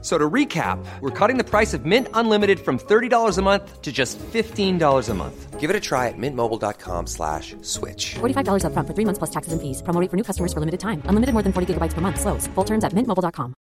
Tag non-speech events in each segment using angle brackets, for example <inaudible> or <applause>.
So to recap, we're cutting the price of Mint Unlimited from $30 a month to just $15 a month. Give it a try at mintmobile.com slash switch. $45 upfront for three months plus taxes and fees. Promo rate for new customers for limited time. Unlimited more than 40 gigabytes per month. Slows. Full terms at mintmobile.com.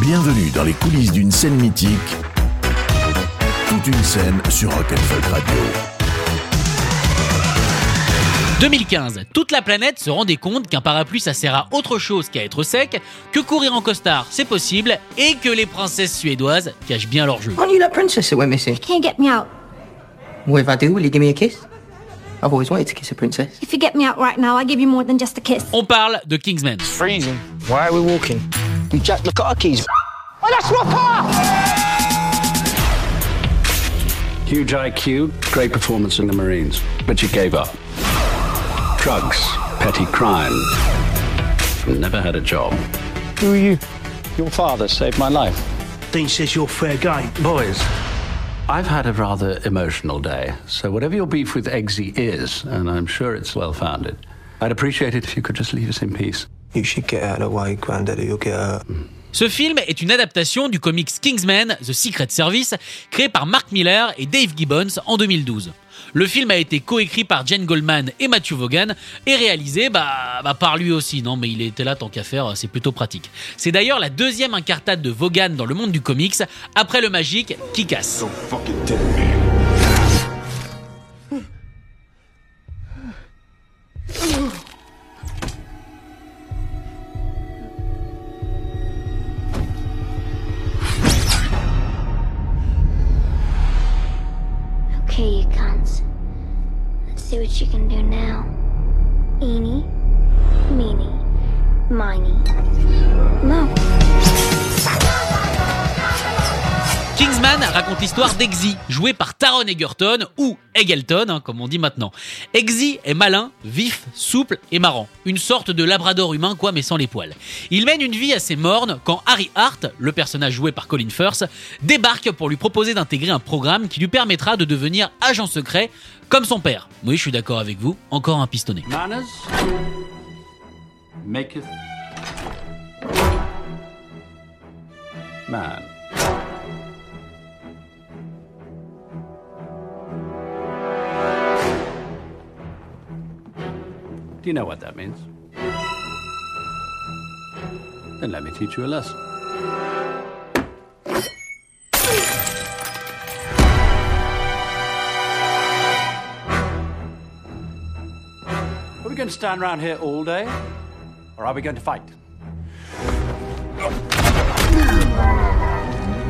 Bienvenue dans les coulisses d'une scène mythique. Toute une scène sur Rock'n'Folk Radio. 2015, toute la planète se rendait compte qu'un parapluie ça sert à autre chose qu'à être sec, que courir en costard c'est possible et que les princesses suédoises cachent bien leur jeu. Aren't you that princess that went missing? Can't get me out. Well, if I do, will you give me a kiss? I've always wanted to kiss a princess. If you get me out right now, I give you more than just a kiss. On parle de Kingsman. Freezing. Why are we walking? We jacked the car keys. Oh, that's my car! Huge IQ, great performance in the Marines, but you gave up. Drugs, petty crime. Never had a job. Who are you? Your father saved my life. Dean says you're a fair guy. Boys, I've had a rather emotional day, so whatever your beef with Eggsy is, and I'm sure it's well founded, I'd appreciate it if you could just leave us in peace. You should get out of the way, Granddaddy. You'll get hurt. Hmm. Ce film est une adaptation du comics Kingsman The Secret Service, créé par Mark Miller et Dave Gibbons en 2012. Le film a été coécrit par Jen Goldman et Matthew Vaughan et réalisé bah, bah, par lui aussi. Non, mais il était là tant qu'à faire, c'est plutôt pratique. C'est d'ailleurs la deuxième incartade de Vaughan dans le monde du comics après le magique Kick-Ass. Okay, you cunts. Let's see what you can do now. Eeny, meeny, miny, mo. Kingsman raconte l'histoire d'Eggsy, joué par Taron Egerton ou Eggleton, hein, comme on dit maintenant. Eggsy est malin, vif, souple et marrant. Une sorte de labrador humain, quoi, mais sans les poils. Il mène une vie assez morne quand Harry Hart, le personnage joué par Colin Firth, débarque pour lui proposer d'intégrer un programme qui lui permettra de devenir agent secret comme son père. Oui, je suis d'accord avec vous, encore un pistonné. Manners? Man. You know what that means? Then let me teach you a lesson. Are we going to stand around here all day? Or are we going to fight?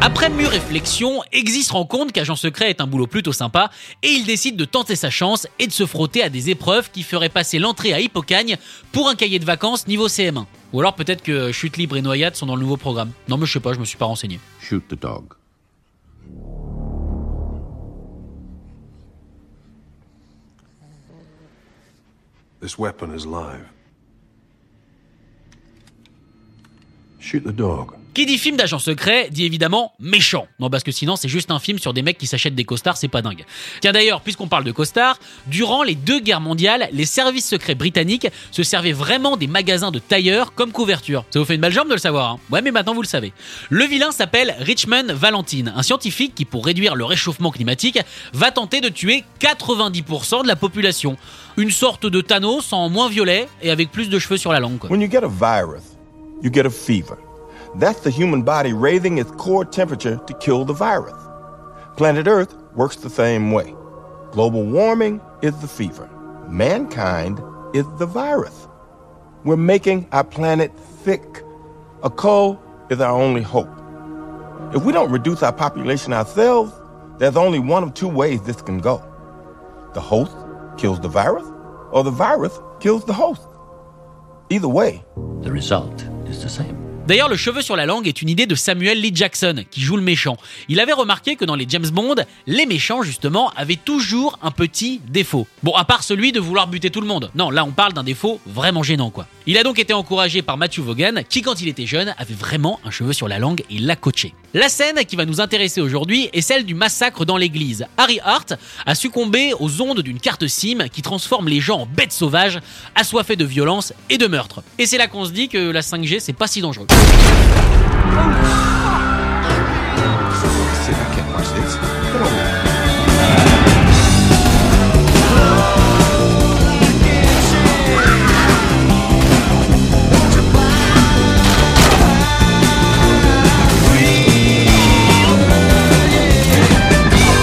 Après mûre réflexion, Eggsy se rend compte qu'agent secret est un boulot plutôt sympa et il décide de tenter sa chance et de se frotter à des épreuves qui feraient passer l'entrée à Hippocagne pour un cahier de vacances niveau CM1. Ou alors peut-être que chute libre et noyade sont dans le nouveau programme. Non mais je sais pas, je me suis pas renseigné. Shoot the dog. This weapon is live. Shoot the dog. Qui dit film d'agent secret dit évidemment méchant. Non, parce que sinon c'est juste un film sur des mecs qui s'achètent des costards, c'est pas dingue. Tiens d'ailleurs, puisqu'on parle de costards, durant les deux guerres mondiales, les services secrets britanniques se servaient vraiment des magasins de tailleurs comme couverture. Ça vous fait une belle jambe de le savoir, hein Ouais, mais maintenant vous le savez. Le vilain s'appelle Richmond Valentine, un scientifique qui, pour réduire le réchauffement climatique, va tenter de tuer 90% de la population. Une sorte de Thanos en moins violet et avec plus de cheveux sur la langue. quoi. When you get a virus, you get a fever. That's the human body raising its core temperature to kill the virus. Planet Earth works the same way. Global warming is the fever. Mankind is the virus. We're making our planet sick. A cold is our only hope. If we don't reduce our population ourselves, there's only one of two ways this can go. The host kills the virus, or the virus kills the host. Either way, The result is the same. D'ailleurs, le cheveu sur la langue est une idée de Samuel Lee Jackson, qui joue le méchant. Il avait remarqué que dans les James Bond, les méchants, justement, avaient toujours un petit défaut. Bon, à part celui de vouloir buter tout le monde. Non, là, on parle d'un défaut vraiment gênant, quoi. Il a donc été encouragé par Matthew Vaughan, qui, quand il était jeune, avait vraiment un cheveu sur la langue et l'a coaché. La scène qui va nous intéresser aujourd'hui est celle du massacre dans l'église. Harry Hart a succombé aux ondes d'une carte SIM qui transforme les gens en bêtes sauvages, assoiffés de violence et de meurtre. Et c'est là qu'on se dit que la 5G, c'est pas si dangereux.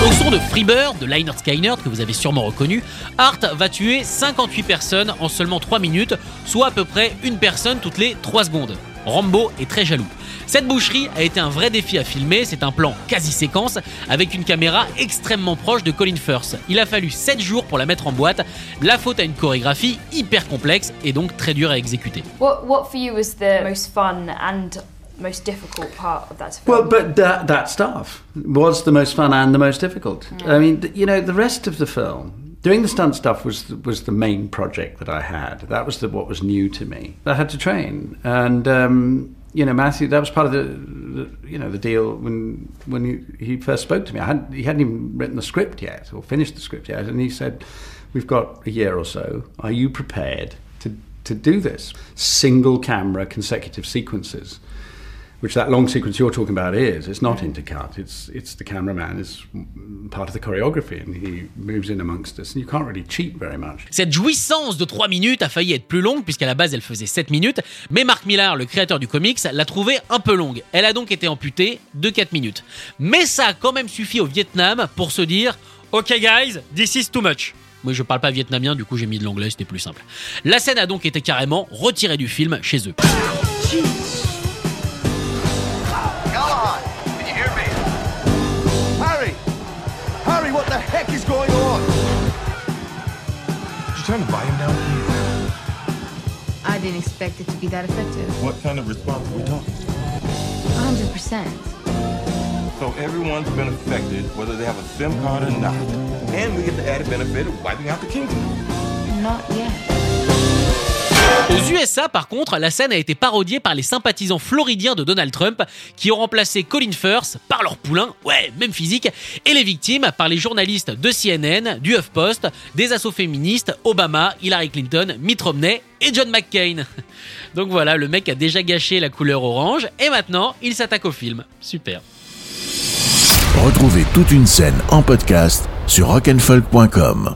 Au son de Freebird de Lynyrd Skynyrd que vous avez sûrement reconnu, Hart va tuer 58 personnes en seulement 3 minutes, soit à peu près une personne toutes les 3 secondes. Rambo est très jaloux. Cette boucherie a été un vrai défi à filmer, c'est un plan quasi séquence avec une caméra extrêmement proche de Colin Firth. Il a fallu 7 jours pour la mettre en boîte, la faute à une chorégraphie hyper complexe et donc très dure à exécuter. What what for you was the most fun and most difficult part of that film? Well, but that, that stuff was the most fun and the most difficult. I mean, you know, the rest of the film, doing the stunt stuff was was the main project that I had. That was the, what was new to me. I had to train, and um, you know, Matthew, that was part of the, the you know the deal when when he, he first spoke to me. I hadn't, he hadn't even written the script yet or finished the script yet, and he said, "We've got a year or so. Are you prepared to to do this single camera consecutive sequences?" Which that long sequence you're talking about is. It's not intercut. It's it's the cameraman is part of the choreography, and he moves in amongst us, and you can't really cheat very much. Cette jouissance de 3 minutes a failli être plus longue puisqu'à la base elle faisait 7 minutes, mais Mark Millar, le créateur du comics, l'a trouvée un peu longue. Elle a donc été amputée de 4 minutes. Mais ça a quand même suffi au Vietnam pour se dire OK guys, this is too much. Moi je parle pas vietnamien, du coup j'ai mis de l'anglais, c'était plus simple. La scène a donc été carrément retirée du film chez eux. Callahan, You turn the volume down? I didn't expect it to be that effective. What kind of response are we talking? 100%. So everyone's been affected, whether they have a SIM card or not. And we get the added benefit of wiping out the kingdom. Not yet. Aux USA, par contre, la scène a été parodiée par les sympathisants floridiens de Donald Trump qui ont remplacé Colin Firth par leur poulain, ouais, même physique, et les victimes par les journalistes de CNN, du HuffPost, des assauts féministes, Obama, Hillary Clinton, Mitt Romney et John McCain. <laughs> Donc voilà, le mec a déjà gâché la couleur orange et maintenant il s'attaque au film. Super. Retrouvez toute une scène en podcast sur rockandfolk.com.